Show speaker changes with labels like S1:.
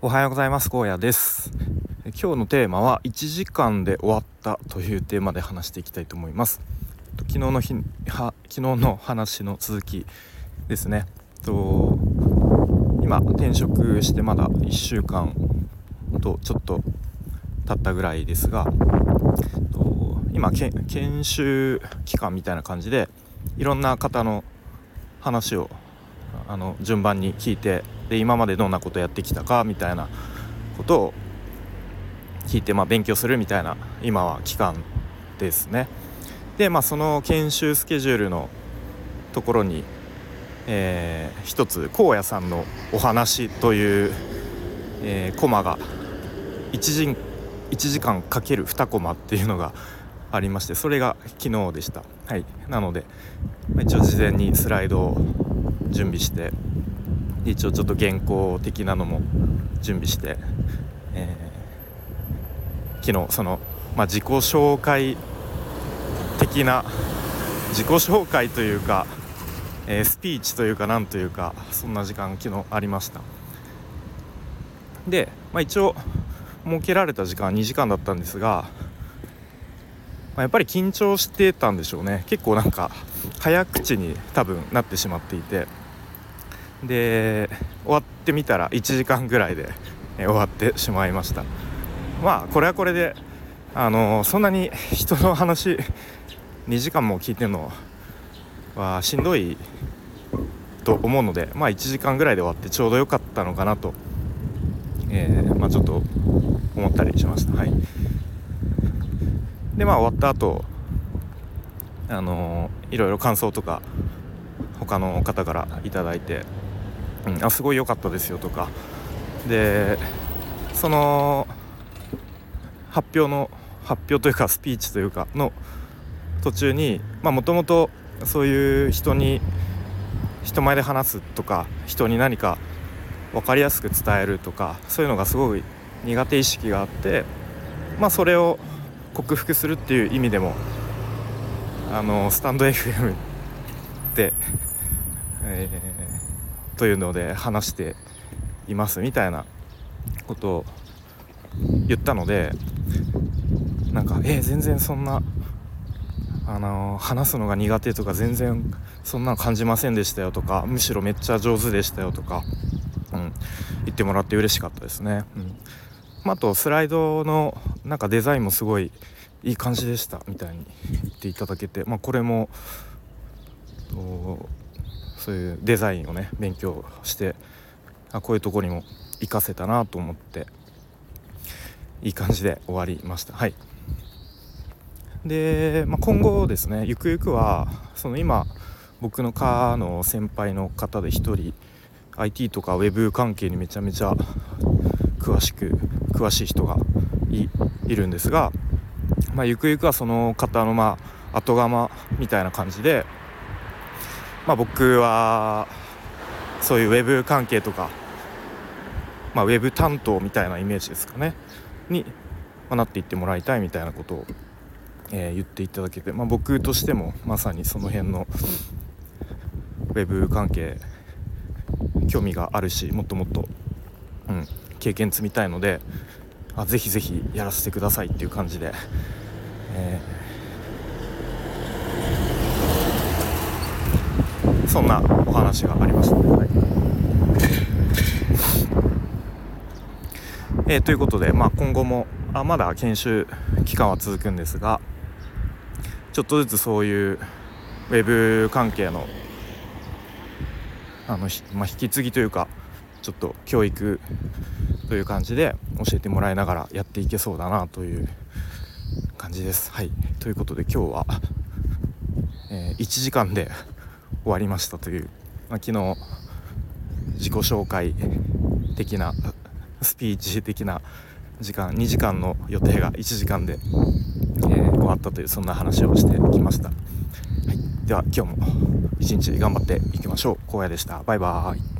S1: おはようございます。高野です。今日のテーマは1時間で終わったというテーマで話していきたいと思います。昨日の日は昨日の話の続きですね。と今転職してまだ1週間とちょっと経ったぐらいですが今研修期間みたいな感じでいろんな方の話をあの順番に聞いてで今までどんなことやってきたかみたいなことを聞いて、まあ、勉強するみたいな今は期間ですね。でまあその研修スケジュールのところに、えー、一つ荒野さんのお話という、えー、コマが1時 ,1 時間かける2コマっていうのがありましてそれが昨日でした。はい、なので、一応事前にスライドを準備して一応ちょっと原稿的なのも準備して、えー、昨日その、まあ、自己紹介的な自己紹介というか、えー、スピーチというかなんというかそんな時間昨日ありました。で、まあ、一応設けられた時間は2時間だったんですが、まあ、やっぱり緊張してたんでしょうね。結構なんか早口に多分なってしまっていて。で終わってみたら1時間ぐらいで、え終わってしまいました。まあこれはこれであのそんなに人の話2時間も聞いてるのはしんどいと思うのでまあ1時間ぐらいで終わってちょうど良かったのかなと、えー、まあ、ちょっと思ったりしました。はい。でまあ終わった後あのいろいろ感想とか他の方から頂いてうん、あすごい良かったですよとか。でその発表の発表というかスピーチというかの途中にもともとそういう人に人前で話すとか人に何か分かりやすく伝えるとかそういうのがすごい苦手意識があってまあそれを克服するっていう意味でもあのスタンド FM で、えーというので話していますみたいなことを言ったのでなんか「えー、全然そんな、あの、話すのが苦手とか全然そんなの感じませんでしたよ」とか「むしろめっちゃ上手でしたよ」とか、うん、言ってもらって嬉しかったですね。うんあとスライドのなんかデザインもすごいいい感じでしたみたいに言っていただけて、まあ、これもそういうデザインをね勉強してあこういうとこにも活かせたなと思っていい感じで終わりました。はい。で、まあ、今後ですねゆくゆくはその今僕の科の先輩の方で1人 IT とか Web 関係にめちゃめちゃ詳しく詳しい人がいるんですが、まあ、ゆくゆくはその方のまあ後釜みたいな感じでまあ、僕はそういうウェブ関係とか、まあ、ウェブ担当みたいなイメージですかね。に、まなっていってもらいたいみたいなことを、えー、言っていただけて、まあ、僕としてもまさにその辺のウェブ関係興味があるしもっともっと、うん、経験積みたいのであぜひぜひやらせてくださいっていう感じで、えーそんなお話がありました、はい、えー、ということで、まあ、今後もあまだ研修期間は続くんですがちょっとずつそういうウェブ関係のあの、まあ、引き継ぎというかちょっと教育という感じで教えてもらいながらやっていけそうだなという感じです。はい、ということで今日は、えー、1時間で終わりましたという、まあ、昨日自己紹介的なスピーチ的な時間2時間の予定が1時間で、えー、終わったというそんな話をしてきました、はい、では今日も一日頑張っていきましょう。荒野でした。バイバーイ。